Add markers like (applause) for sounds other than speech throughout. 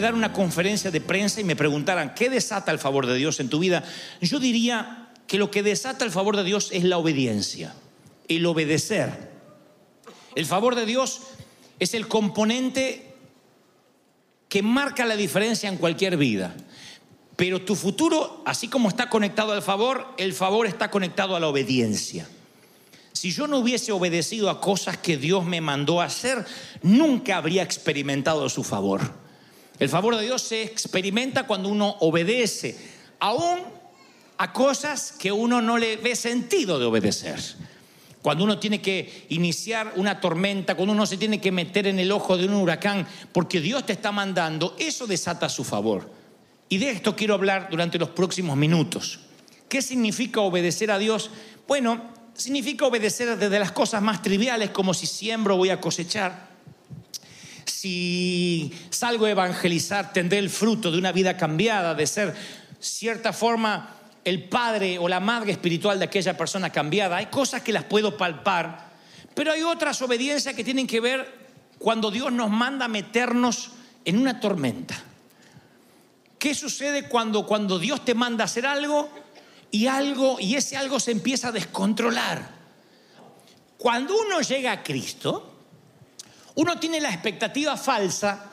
dar una conferencia de prensa y me preguntaran qué desata el favor de Dios en tu vida, yo diría que lo que desata el favor de Dios es la obediencia, el obedecer. El favor de Dios es el componente que marca la diferencia en cualquier vida. Pero tu futuro, así como está conectado al favor, el favor está conectado a la obediencia. Si yo no hubiese obedecido a cosas que Dios me mandó a hacer, nunca habría experimentado su favor. El favor de Dios se experimenta cuando uno obedece, aún a cosas que uno no le ve sentido de obedecer. Cuando uno tiene que iniciar una tormenta, cuando uno se tiene que meter en el ojo de un huracán, porque Dios te está mandando, eso desata su favor. Y de esto quiero hablar durante los próximos minutos. ¿Qué significa obedecer a Dios? Bueno, significa obedecer desde las cosas más triviales, como si siembro voy a cosechar. Si salgo a evangelizar, tendré el fruto de una vida cambiada, de ser cierta forma el padre o la madre espiritual de aquella persona cambiada. Hay cosas que las puedo palpar, pero hay otras obediencias que tienen que ver cuando Dios nos manda a meternos en una tormenta. ¿Qué sucede cuando, cuando Dios te manda a hacer algo y algo y ese algo se empieza a descontrolar? Cuando uno llega a Cristo, uno tiene la expectativa falsa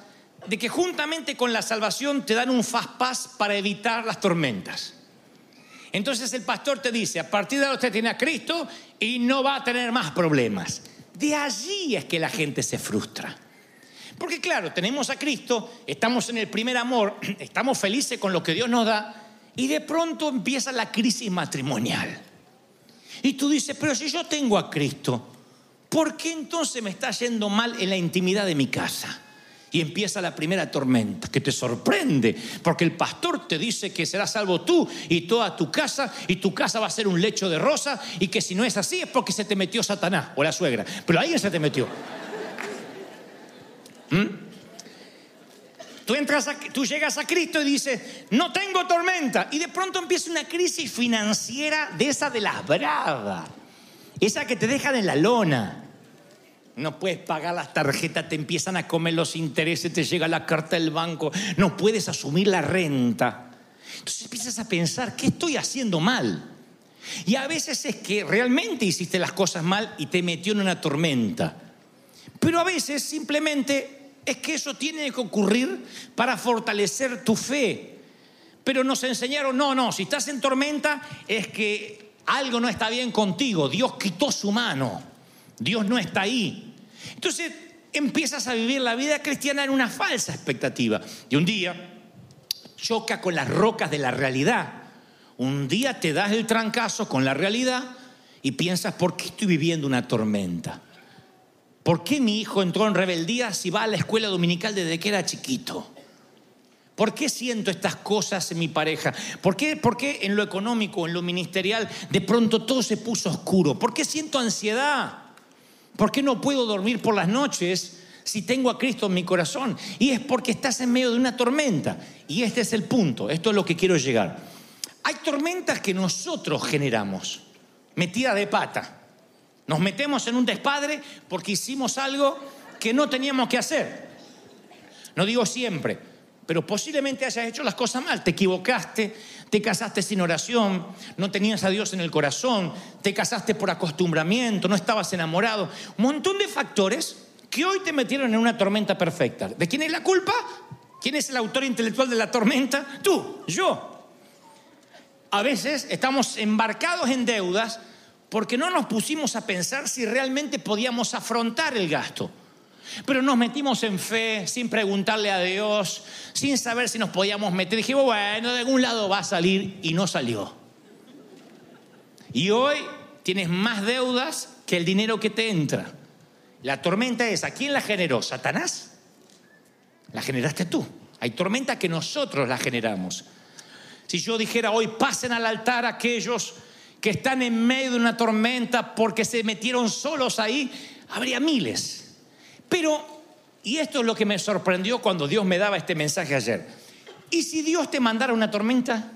de que juntamente con la salvación te dan un fast pass para evitar las tormentas. Entonces el pastor te dice, a partir de ahora usted tiene a Cristo y no va a tener más problemas. De allí es que la gente se frustra. Porque claro, tenemos a Cristo, estamos en el primer amor, (clears throat) estamos felices con lo que Dios nos da y de pronto empieza la crisis matrimonial. Y tú dices, pero si yo tengo a Cristo, ¿por qué entonces me está yendo mal en la intimidad de mi casa? Y empieza la primera tormenta que te sorprende, porque el pastor te dice que serás salvo tú y toda tu casa, y tu casa va a ser un lecho de rosa, y que si no es así es porque se te metió Satanás o la suegra, pero alguien se te metió. ¿Mm? Tú, entras tú llegas a Cristo y dices, no tengo tormenta, y de pronto empieza una crisis financiera de esa de las bravas, esa que te dejan en la lona. No puedes pagar las tarjetas, te empiezan a comer los intereses, te llega la carta del banco, no puedes asumir la renta. Entonces empiezas a pensar, ¿qué estoy haciendo mal? Y a veces es que realmente hiciste las cosas mal y te metió en una tormenta. Pero a veces simplemente es que eso tiene que ocurrir para fortalecer tu fe. Pero nos enseñaron, no, no, si estás en tormenta es que algo no está bien contigo, Dios quitó su mano, Dios no está ahí. Entonces empiezas a vivir la vida cristiana en una falsa expectativa. Y un día choca con las rocas de la realidad. Un día te das el trancazo con la realidad y piensas, ¿por qué estoy viviendo una tormenta? ¿Por qué mi hijo entró en rebeldía si va a la escuela dominical desde que era chiquito? ¿Por qué siento estas cosas en mi pareja? ¿Por qué, por qué en lo económico, en lo ministerial, de pronto todo se puso oscuro? ¿Por qué siento ansiedad? ¿Por qué no puedo dormir por las noches si tengo a Cristo en mi corazón? Y es porque estás en medio de una tormenta. Y este es el punto, esto es lo que quiero llegar. Hay tormentas que nosotros generamos, metida de pata. Nos metemos en un despadre porque hicimos algo que no teníamos que hacer. No digo siempre, pero posiblemente hayas hecho las cosas mal, te equivocaste, te casaste sin oración, no tenías a Dios en el corazón, te casaste por acostumbramiento, no estabas enamorado. Un montón de factores que hoy te metieron en una tormenta perfecta. ¿De quién es la culpa? ¿Quién es el autor intelectual de la tormenta? Tú, yo. A veces estamos embarcados en deudas porque no nos pusimos a pensar si realmente podíamos afrontar el gasto. Pero nos metimos en fe sin preguntarle a Dios, sin saber si nos podíamos meter. Dijimos, bueno, de algún lado va a salir y no salió. Y hoy tienes más deudas que el dinero que te entra. La tormenta es, ¿a quién la generó? ¿Satanás? La generaste tú. Hay tormenta que nosotros la generamos. Si yo dijera hoy, pasen al altar aquellos que están en medio de una tormenta porque se metieron solos ahí, habría miles. Pero, y esto es lo que me sorprendió cuando Dios me daba este mensaje ayer. ¿Y si Dios te mandara una tormenta?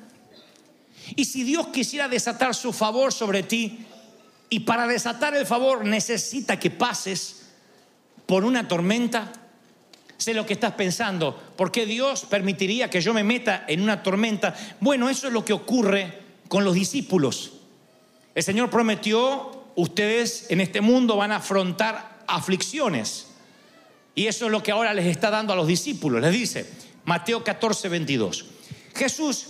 ¿Y si Dios quisiera desatar su favor sobre ti? Y para desatar el favor necesita que pases por una tormenta. Sé lo que estás pensando. ¿Por qué Dios permitiría que yo me meta en una tormenta? Bueno, eso es lo que ocurre con los discípulos. El Señor prometió, ustedes en este mundo van a afrontar aflicciones. Y eso es lo que ahora les está dando a los discípulos. Les dice, Mateo 14, 22. Jesús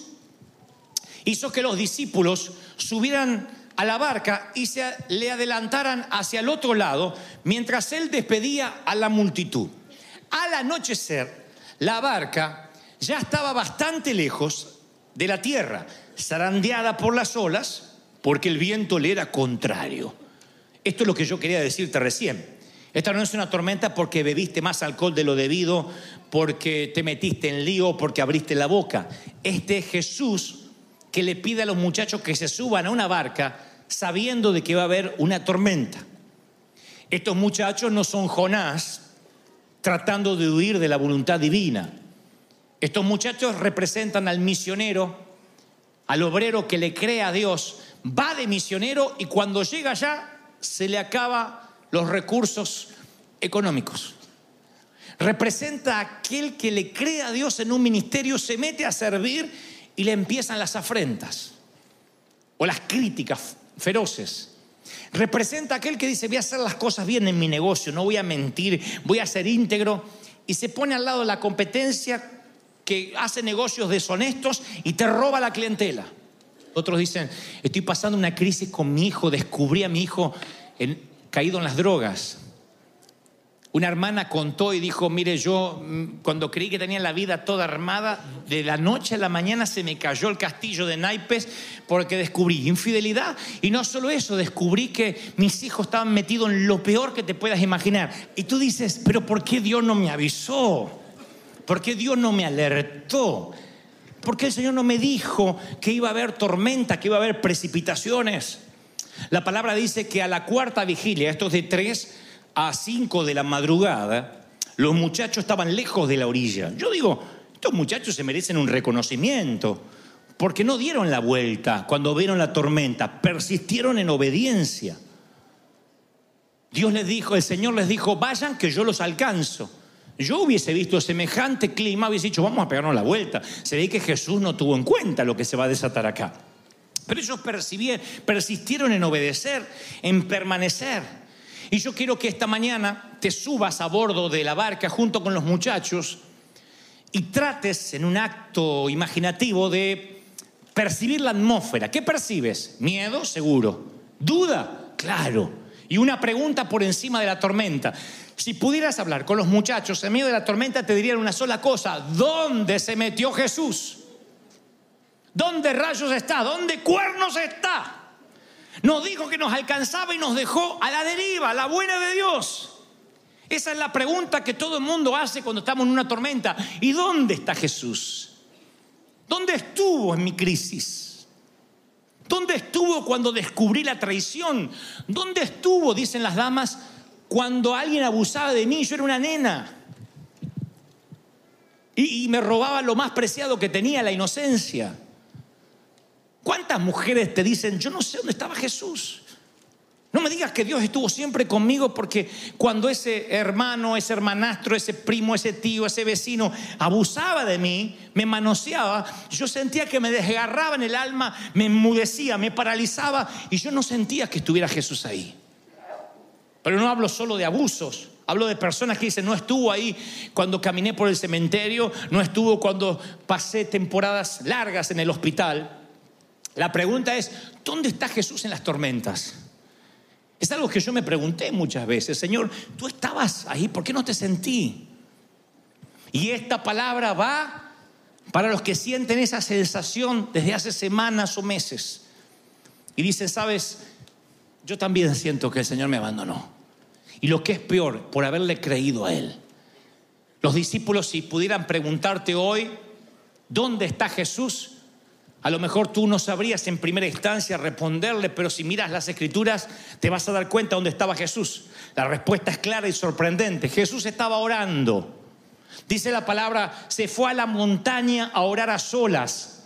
hizo que los discípulos subieran a la barca y se le adelantaran hacia el otro lado mientras él despedía a la multitud. Al anochecer, la barca ya estaba bastante lejos de la tierra, zarandeada por las olas, porque el viento le era contrario. Esto es lo que yo quería decirte recién. Esta no es una tormenta porque bebiste más alcohol de lo debido, porque te metiste en lío, porque abriste la boca. Este es Jesús que le pide a los muchachos que se suban a una barca sabiendo de que va a haber una tormenta. Estos muchachos no son Jonás tratando de huir de la voluntad divina. Estos muchachos representan al misionero, al obrero que le cree a Dios, va de misionero y cuando llega allá se le acaba los recursos económicos. Representa a aquel que le cree a Dios en un ministerio, se mete a servir y le empiezan las afrentas o las críticas feroces. Representa a aquel que dice, voy a hacer las cosas bien en mi negocio, no voy a mentir, voy a ser íntegro. Y se pone al lado de la competencia que hace negocios deshonestos y te roba la clientela. Otros dicen, estoy pasando una crisis con mi hijo, descubrí a mi hijo en, caído en las drogas. Una hermana contó y dijo, mire, yo mm, cuando creí que tenía la vida toda armada, de la noche a la mañana se me cayó el castillo de naipes porque descubrí infidelidad. Y no solo eso, descubrí que mis hijos estaban metidos en lo peor que te puedas imaginar. Y tú dices, pero ¿por qué Dios no me avisó? ¿Por qué Dios no me alertó? ¿Por qué el Señor no me dijo que iba a haber tormenta, que iba a haber precipitaciones? La palabra dice que a la cuarta vigilia, esto es de 3 a 5 de la madrugada, los muchachos estaban lejos de la orilla. Yo digo, estos muchachos se merecen un reconocimiento, porque no dieron la vuelta cuando vieron la tormenta, persistieron en obediencia. Dios les dijo, el Señor les dijo, vayan que yo los alcanzo. Yo hubiese visto semejante clima, hubiese dicho, vamos a pegarnos la vuelta. Se ve que Jesús no tuvo en cuenta lo que se va a desatar acá. Pero ellos persistieron en obedecer, en permanecer. Y yo quiero que esta mañana te subas a bordo de la barca junto con los muchachos y trates en un acto imaginativo de percibir la atmósfera. ¿Qué percibes? Miedo, seguro. ¿Duda? Claro. Y una pregunta por encima de la tormenta. Si pudieras hablar con los muchachos en medio de la tormenta, te dirían una sola cosa. ¿Dónde se metió Jesús? ¿Dónde rayos está? ¿Dónde cuernos está? Nos dijo que nos alcanzaba y nos dejó a la deriva, la buena de Dios. Esa es la pregunta que todo el mundo hace cuando estamos en una tormenta. ¿Y dónde está Jesús? ¿Dónde estuvo en mi crisis? ¿Dónde estuvo cuando descubrí la traición? ¿Dónde estuvo, dicen las damas, cuando alguien abusaba de mí? Yo era una nena. Y, y me robaba lo más preciado que tenía, la inocencia. ¿Cuántas mujeres te dicen, yo no sé dónde estaba Jesús? No me digas que Dios estuvo siempre conmigo porque cuando ese hermano, ese hermanastro, ese primo, ese tío, ese vecino abusaba de mí, me manoseaba, yo sentía que me desgarraba en el alma, me enmudecía, me paralizaba y yo no sentía que estuviera Jesús ahí. Pero no hablo solo de abusos, hablo de personas que dicen, no estuvo ahí cuando caminé por el cementerio, no estuvo cuando pasé temporadas largas en el hospital. La pregunta es, ¿dónde está Jesús en las tormentas? Es algo que yo me pregunté muchas veces, Señor, tú estabas ahí, ¿por qué no te sentí? Y esta palabra va para los que sienten esa sensación desde hace semanas o meses. Y dicen, sabes, yo también siento que el Señor me abandonó. Y lo que es peor, por haberle creído a Él. Los discípulos, si pudieran preguntarte hoy, ¿dónde está Jesús? A lo mejor tú no sabrías en primera instancia responderle, pero si miras las escrituras te vas a dar cuenta dónde estaba Jesús. La respuesta es clara y sorprendente. Jesús estaba orando. Dice la palabra, se fue a la montaña a orar a solas.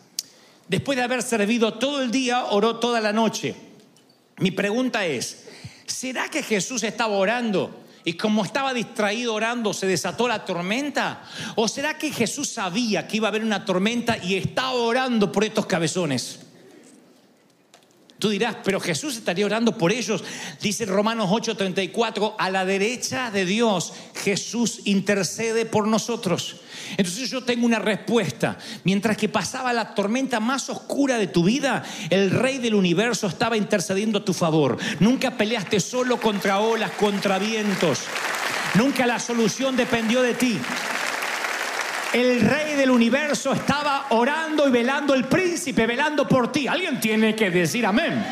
Después de haber servido todo el día, oró toda la noche. Mi pregunta es, ¿será que Jesús estaba orando y como estaba distraído orando, se desató la tormenta? ¿O será que Jesús sabía que iba a haber una tormenta y estaba orando por estos cabezones? Tú dirás, pero Jesús estaría orando por ellos. Dice Romanos 8:34, a la derecha de Dios Jesús intercede por nosotros. Entonces yo tengo una respuesta. Mientras que pasaba la tormenta más oscura de tu vida, el rey del universo estaba intercediendo a tu favor. Nunca peleaste solo contra olas, contra vientos. Nunca la solución dependió de ti. El rey del universo estaba orando y velando, el príncipe velando por ti. Alguien tiene que decir amén.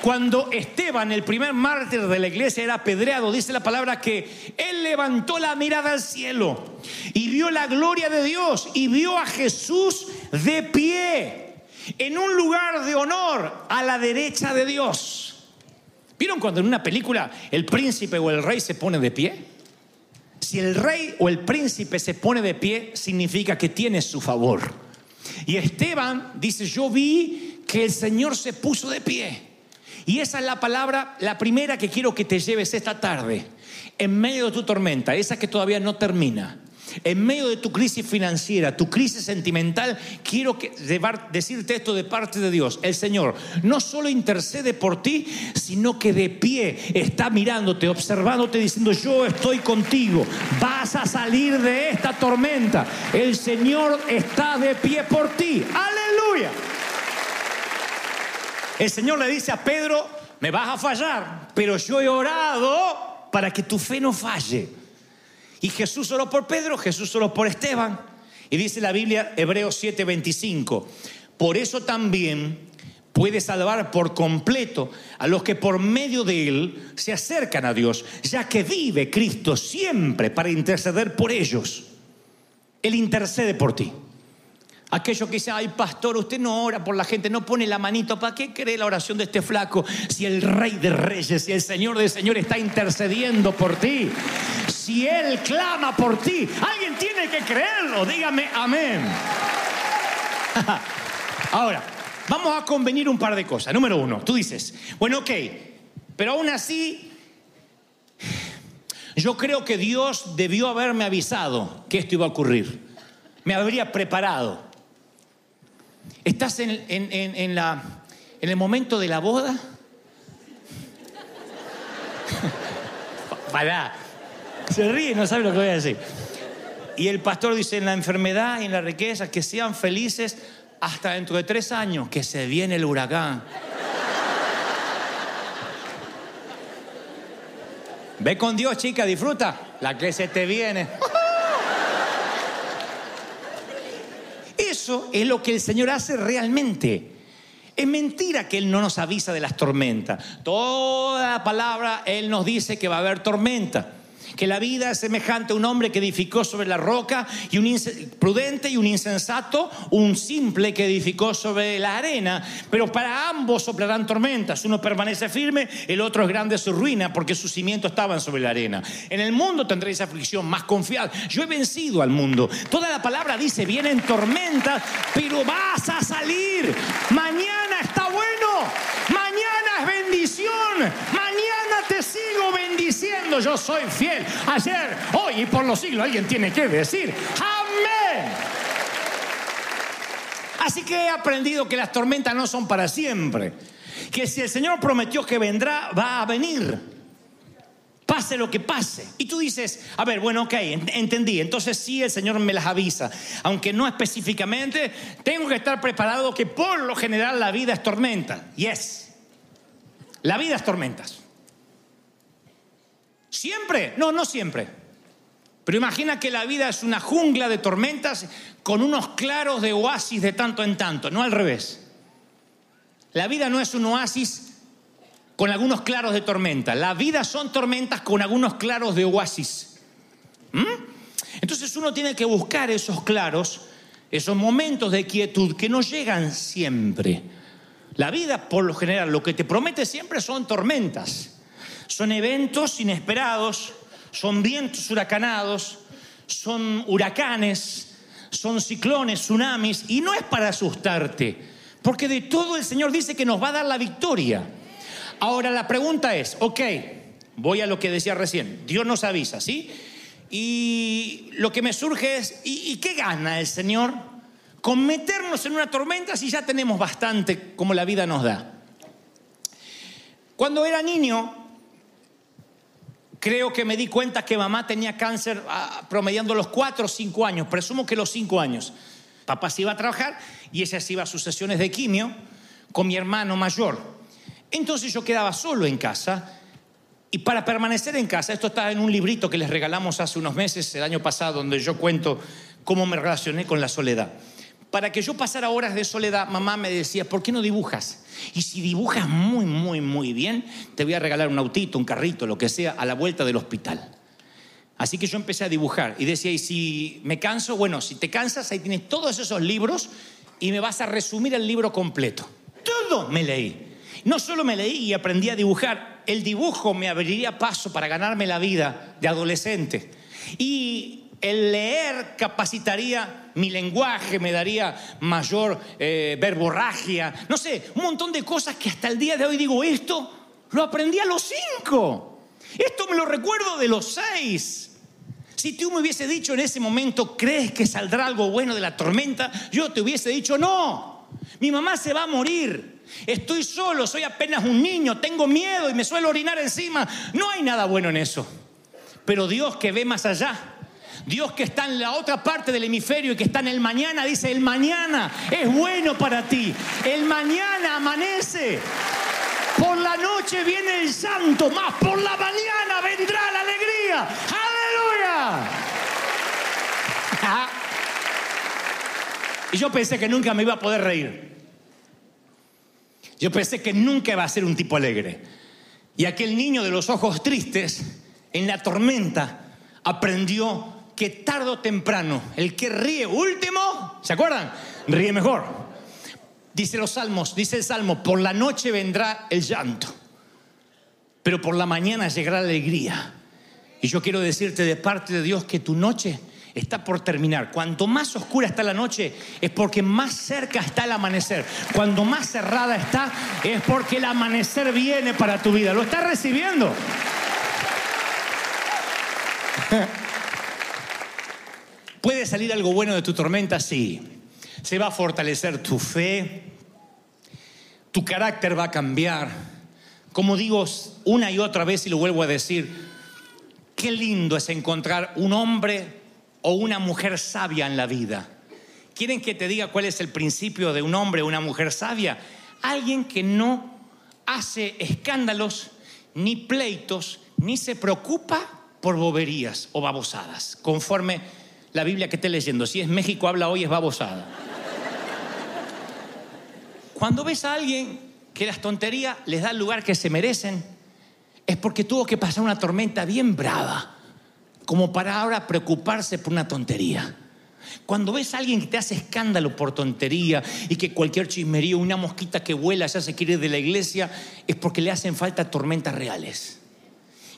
Cuando Esteban, el primer mártir de la iglesia, era apedreado, dice la palabra que él levantó la mirada al cielo y vio la gloria de Dios y vio a Jesús de pie en un lugar de honor a la derecha de Dios. ¿Vieron cuando en una película el príncipe o el rey se pone de pie? Si el rey o el príncipe se pone de pie, significa que tiene su favor. Y Esteban dice, yo vi que el Señor se puso de pie. Y esa es la palabra, la primera que quiero que te lleves esta tarde, en medio de tu tormenta, esa que todavía no termina. En medio de tu crisis financiera, tu crisis sentimental, quiero que, decirte esto de parte de Dios. El Señor no solo intercede por ti, sino que de pie está mirándote, observándote, diciendo, yo estoy contigo, vas a salir de esta tormenta. El Señor está de pie por ti. Aleluya. El Señor le dice a Pedro, me vas a fallar, pero yo he orado para que tu fe no falle. Y Jesús oró por Pedro, Jesús oró por Esteban. Y dice la Biblia, Hebreos 7:25, por eso también puede salvar por completo a los que por medio de él se acercan a Dios, ya que vive Cristo siempre para interceder por ellos. Él intercede por ti. Aquello que dice, ay pastor, usted no ora por la gente, no pone la manito, ¿para qué cree la oración de este flaco si el rey de reyes y el señor de señores está intercediendo por ti? Si él clama por ti, alguien tiene que creerlo, dígame amén. (laughs) Ahora, vamos a convenir un par de cosas. Número uno, tú dices, bueno, ok, pero aún así, yo creo que Dios debió haberme avisado que esto iba a ocurrir. Me habría preparado. ¿Estás en, el momento de la boda? (laughs) Pará. Se ríe, no sabe lo que voy a decir. Y el pastor dice, en la enfermedad y en la riqueza, que sean felices hasta dentro de tres años, que se viene el huracán. Ve con Dios, chica, disfruta. La que se te viene. Eso es lo que el Señor hace realmente. Es mentira que Él no nos avisa de las tormentas. Toda la palabra Él nos dice que va a haber tormenta. Que la vida es semejante a un hombre que edificó sobre la roca y un prudente y un insensato, un simple que edificó sobre la arena. Pero para ambos soplarán tormentas. Uno permanece firme, el otro es grande su ruina porque sus cimientos estaban sobre la arena. En el mundo tendréis aflicción, más confiad. Yo he vencido al mundo. Toda la palabra dice, vienen tormentas, pero vas a salir. Mañana está bueno. Mañana es bendición. Cristo yo soy fiel. Ayer, hoy y por los siglos alguien tiene que decir, amén. Así que he aprendido que las tormentas no son para siempre. Que si el Señor prometió que vendrá, va a venir pase lo que pase. Y tú dices, a ver, bueno, ok, entendí. Entonces sí, el Señor me las avisa. Aunque no específicamente, tengo que estar preparado que por lo general la vida es tormenta. Yes. La vida es tormentas. ¿Siempre? No, no siempre. Pero imagina que la vida es una jungla de tormentas con unos claros de oasis de tanto en tanto, no al revés. La vida no es un oasis con algunos claros de tormenta. La vida son tormentas con algunos claros de oasis. ¿Mm? Entonces uno tiene que buscar esos claros, esos momentos de quietud que no llegan siempre. La vida, por lo general, lo que te promete siempre son tormentas. Son eventos inesperados, son vientos huracanados, son huracanes, son ciclones, tsunamis, y no es para asustarte, porque de todo el Señor dice que nos va a dar la victoria. Ahora la pregunta es, ok, voy a lo que decía recién, Dios nos avisa, ¿sí? Y lo que me surge es, ¿y, qué gana el Señor con meternos en una tormenta si ya tenemos bastante como la vida nos da? Cuando era niño, creo que me di cuenta que mamá tenía cáncer ah, promediando los cuatro o cinco años, presumo que los cinco años. Papá se iba a trabajar y ella se iba a sus sesiones de quimio con mi hermano mayor. Entonces yo quedaba solo en casa y para permanecer en casa, esto está en un librito que les regalamos hace unos meses, el año pasado, donde yo cuento cómo me relacioné con la soledad. Para que yo pasara horas de soledad, mamá me decía, ¿por qué no dibujas? Y si dibujas muy, muy, muy bien, te voy a regalar un autito, un carrito, lo que sea, a la vuelta del hospital. Así que yo empecé a dibujar y decía, y si me canso, bueno, si te cansas, ahí tienes todos esos libros y me vas a resumir el libro completo. Todo me leí. No solo me leí y aprendí a dibujar, el dibujo me abriría paso para ganarme la vida de adolescente. Y el leer capacitaría mi lenguaje, me daría mayor eh, verborragia, no sé, un montón de cosas que hasta el día de hoy digo, esto lo aprendí a los cinco, esto me lo recuerdo de los seis. Si tú me hubiese dicho en ese momento, ¿crees que saldrá algo bueno de la tormenta? Yo te hubiese dicho, no, mi mamá se va a morir. Estoy solo, soy apenas un niño, tengo miedo y me suelo orinar encima. No hay nada bueno en eso. Pero Dios que ve más allá, Dios que está en la otra parte del hemisferio y que está en el mañana, dice, el mañana es bueno para ti. El mañana amanece. Por la noche viene el santo, más por la mañana vendrá la alegría. Aleluya. (laughs) Y yo pensé que nunca me iba a poder reír. Yo pensé que nunca iba a ser un tipo alegre. Y aquel niño de los ojos tristes, en la tormenta, aprendió que tarde o temprano, el que ríe último, ¿se acuerdan? Ríe mejor. Dice los salmos, dice el salmo, por la noche vendrá el llanto, pero por la mañana llegará la alegría. Y yo quiero decirte de parte de Dios que tu noche está por terminar. Cuanto más oscura está la noche es porque más cerca está el amanecer. Cuando más cerrada está es porque el amanecer viene para tu vida. ¿Lo estás recibiendo? (laughs) ¿Puede salir algo bueno de tu tormenta? Sí. Se va a fortalecer tu fe, tu carácter va a cambiar. Como digo una y otra vez y lo vuelvo a decir, qué lindo es encontrar un hombre o una mujer sabia en la vida. ¿Quieren que te diga cuál es el principio de un hombre o una mujer sabia? Alguien que no hace escándalos, ni pleitos, ni se preocupa por boberías o babosadas, conforme la Biblia que esté leyendo. Si es México habla hoy es babosada. Cuando ves a alguien que las tonterías les da el lugar que se merecen, es porque tuvo que pasar una tormenta bien brava como para ahora preocuparse por una tontería. Cuando ves a alguien que te hace escándalo por tontería y que cualquier chismerío, una mosquita que vuela ya se quiere de la iglesia, es porque le hacen falta tormentas reales.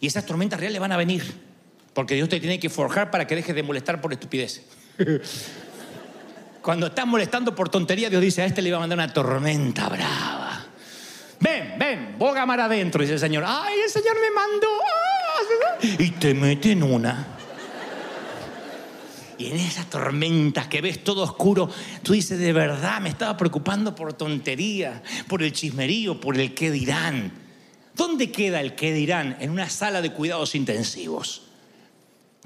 Y esas tormentas reales van a venir, porque Dios te tiene que forjar para que dejes de molestar por estupidez. (laughs) Cuando estás molestando por tontería, Dios dice, a este le va a mandar una tormenta brava. Ven, ven, boga mar adentro, dice el Señor. Ay, el Señor me mandó. Y te mete en una. Y en esas tormentas que ves todo oscuro, tú dices, de verdad, me estaba preocupando por tontería, por el chismerío, por el qué dirán. ¿Dónde queda el qué dirán? En una sala de cuidados intensivos.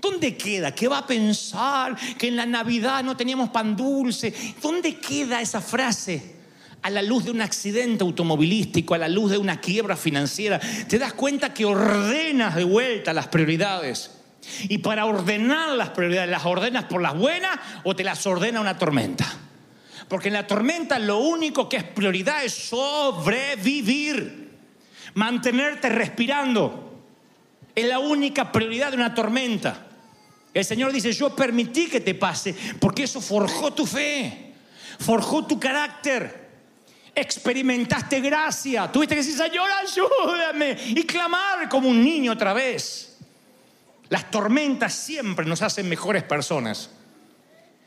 ¿Dónde queda? ¿Qué va a pensar? Que en la Navidad no teníamos pan dulce. ¿Dónde queda esa frase? A la luz de un accidente automovilístico, a la luz de una quiebra financiera, te das cuenta que ordenas de vuelta las prioridades. Y para ordenar las prioridades, ¿las ordenas por las buenas o te las ordena una tormenta? Porque en la tormenta lo único que es prioridad es sobrevivir, mantenerte respirando. Es la única prioridad de una tormenta. El Señor dice, yo permití que te pase porque eso forjó tu fe, forjó tu carácter. Experimentaste gracia. Tuviste que decir, Señor, ayúdame. Y clamar como un niño otra vez. Las tormentas siempre nos hacen mejores personas.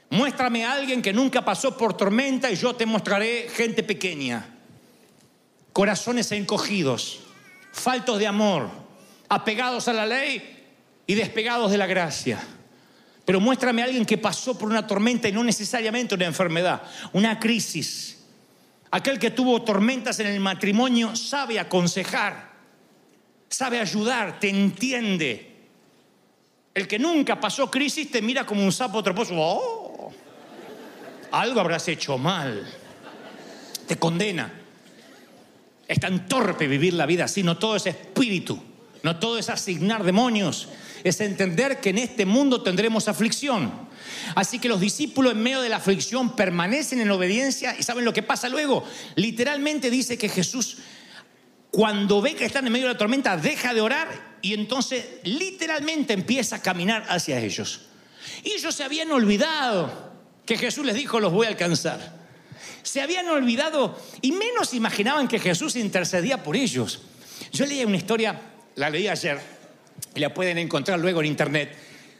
Muéstrame a alguien que nunca pasó por tormenta y yo te mostraré gente pequeña, corazones encogidos, faltos de amor, apegados a la ley y despegados de la gracia. Pero muéstrame a alguien que pasó por una tormenta y no necesariamente una enfermedad, una crisis. Aquel que tuvo tormentas en el matrimonio sabe aconsejar, sabe ayudar, te entiende. El que nunca pasó crisis te mira como un sapo troposo. Oh, algo habrás hecho mal. Te condena. Es tan torpe vivir la vida así. No todo es espíritu. No todo es asignar demonios. Es entender que en este mundo tendremos aflicción. Así que los discípulos en medio de la aflicción permanecen en obediencia y saben lo que pasa luego. Literalmente dice que Jesús cuando ve que están en medio de la tormenta, deja de orar y entonces literalmente empieza a caminar hacia ellos. Y ellos se habían olvidado que Jesús les dijo, los voy a alcanzar. Se habían olvidado y menos imaginaban que Jesús intercedía por ellos. Yo leí una historia, la leí ayer, la pueden encontrar luego en internet,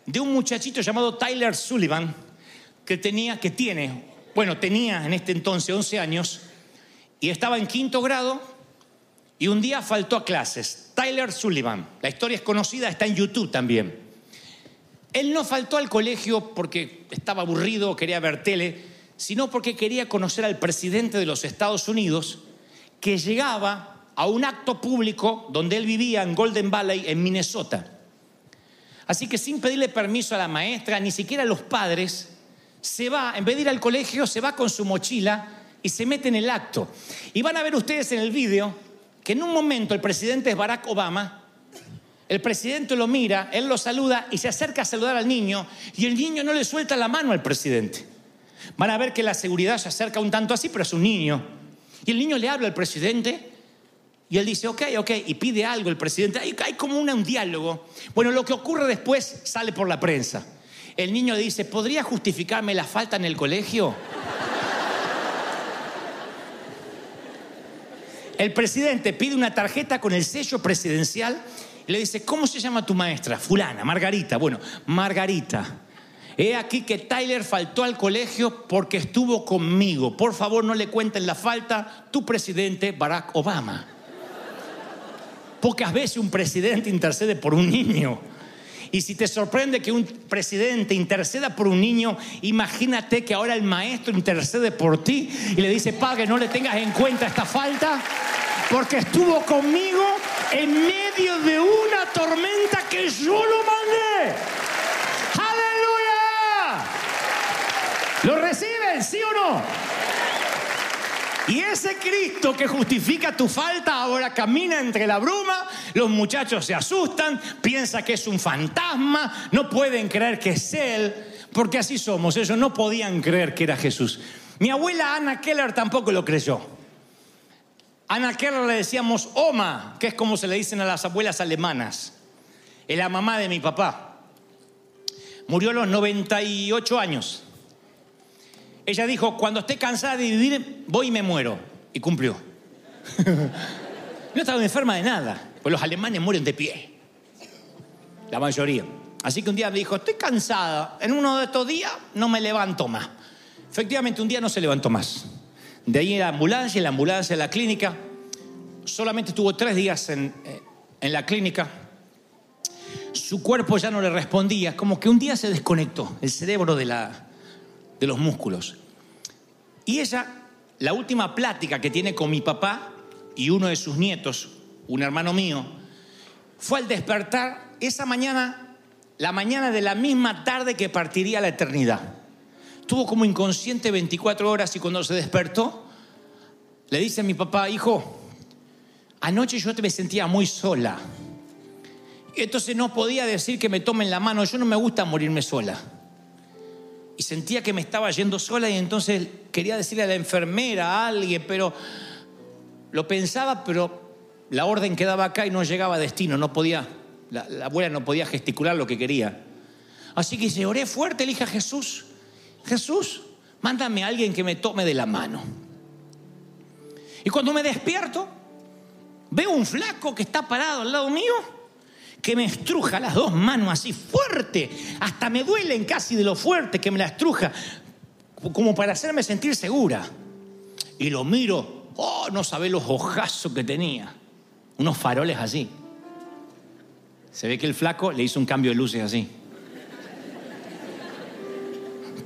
de un muchachito llamado Tyler Sullivan, que tenía, que tiene, bueno, tenía en este entonces 11 años, y estaba en quinto grado, y un día faltó a clases. Tyler Sullivan, la historia es conocida, está en YouTube también. Él no faltó al colegio porque estaba aburrido, quería ver tele, sino porque quería conocer al presidente de los Estados Unidos, que llegaba a un acto público donde él vivía en Golden Valley, en Minnesota. Así que sin pedirle permiso a la maestra, ni siquiera a los padres, se va, en vez de ir al colegio, se va con su mochila y se mete en el acto. Y van a ver ustedes en el vídeo que en un momento el presidente es Barack Obama, el presidente lo mira, él lo saluda y se acerca a saludar al niño y el niño no le suelta la mano al presidente. Van a ver que la seguridad se acerca un tanto así, pero es un niño. Y el niño le habla al presidente y él dice, ok, ok, y pide algo el presidente. Hay, hay como un, un diálogo. Bueno, lo que ocurre después sale por la prensa. El niño dice, ¿podría justificarme la falta en el colegio? El presidente pide una tarjeta con el sello presidencial y le dice, ¿cómo se llama tu maestra? Fulana, Margarita. Bueno, Margarita. He aquí que Tyler faltó al colegio porque estuvo conmigo. Por favor, no le cuenten la falta tu presidente Barack Obama. Pocas veces un presidente intercede por un niño. Y si te sorprende que un presidente interceda por un niño, imagínate que ahora el maestro intercede por ti y le dice, padre, no le tengas en cuenta esta falta, porque estuvo conmigo en medio de una tormenta que yo lo mandé. ¡Aleluya! ¿Lo reciben, sí o no? Y ese Cristo que justifica tu falta ahora camina entre la bruma, los muchachos se asustan, piensan que es un fantasma, no pueden creer que es Él, porque así somos, ellos no podían creer que era Jesús. Mi abuela Ana Keller tampoco lo creyó. Ana Keller le decíamos Oma, que es como se le dicen a las abuelas alemanas, es la mamá de mi papá. Murió a los 98 años. Ella dijo, cuando esté cansada de vivir, voy y me muero. Y cumplió. (laughs) no estaba enferma de nada, pues los alemanes mueren de pie. La mayoría. Así que un día me dijo, estoy cansada, en uno de estos días no me levanto más. Efectivamente, un día no se levantó más. De ahí en la ambulancia, la ambulancia, en la clínica. Solamente estuvo tres días en, en la clínica. su cuerpo ya no le respondía, como que un día se desconectó el cerebro de, la, de los músculos. Y ella, la última plática que tiene con mi papá y uno de sus nietos, un hermano mío, fue al despertar esa mañana, la mañana de la misma tarde que partiría la eternidad. Estuvo como inconsciente 24 horas y cuando se despertó, le dice a mi papá, hijo, anoche yo te me sentía muy sola. Entonces no podía decir que me tomen la mano, yo no me gusta morirme sola. Y sentía que me estaba yendo sola y entonces quería decirle a la enfermera, a alguien, pero lo pensaba, pero la orden quedaba acá y no llegaba a destino, no podía, la, la abuela no podía gesticular lo que quería. Así que se oré fuerte, le dije a Jesús, Jesús, mándame a alguien que me tome de la mano. Y cuando me despierto, veo un flaco que está parado al lado mío, que me estruja las dos manos así fuerte, hasta me duelen casi de lo fuerte que me la estruja, como para hacerme sentir segura. Y lo miro, oh, no sabe los ojazos que tenía, unos faroles así. Se ve que el flaco le hizo un cambio de luces así.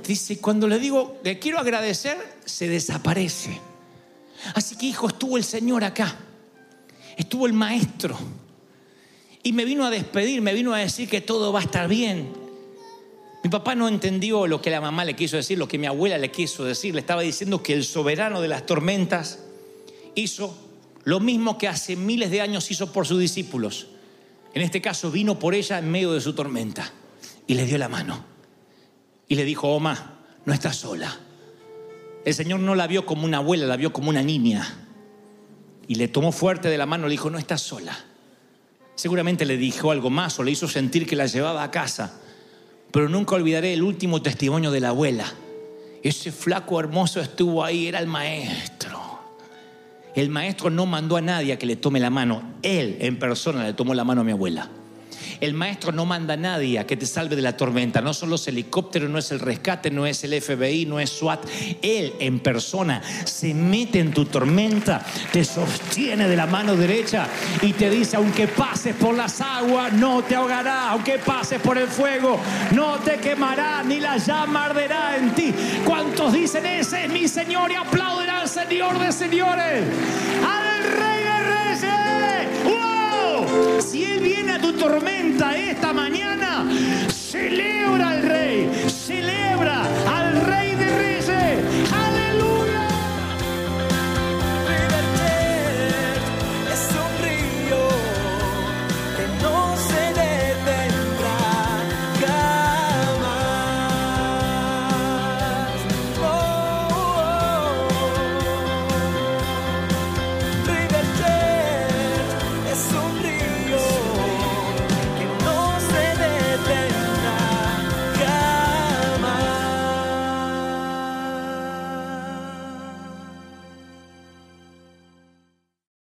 Dice, cuando le digo, le quiero agradecer, se desaparece. Así que hijo, estuvo el Señor acá, estuvo el maestro. Y me vino a despedir, me vino a decir que todo va a estar bien. Mi papá no entendió lo que la mamá le quiso decir, lo que mi abuela le quiso decir. Le estaba diciendo que el soberano de las tormentas hizo lo mismo que hace miles de años hizo por sus discípulos. En este caso vino por ella en medio de su tormenta y le dio la mano. Y le dijo, Oma, no estás sola. El Señor no la vio como una abuela, la vio como una niña. Y le tomó fuerte de la mano, le dijo, no estás sola. Seguramente le dijo algo más o le hizo sentir que la llevaba a casa. Pero nunca olvidaré el último testimonio de la abuela. Ese flaco hermoso estuvo ahí, era el maestro. El maestro no mandó a nadie que le tome la mano. Él en persona le tomó la mano a mi abuela. El maestro no manda a nadie a que te salve de la tormenta. No son los helicópteros, no es el rescate, no es el FBI, no es SWAT. Él en persona se mete en tu tormenta, te sostiene de la mano derecha y te dice, aunque pases por las aguas, no te ahogará. Aunque pases por el fuego, no te quemará, ni la llama arderá en ti. ¿Cuántos dicen, ese es mi Señor y aplauden al Señor de señores? Si Él viene a tu tormenta esta mañana, celebra el rey.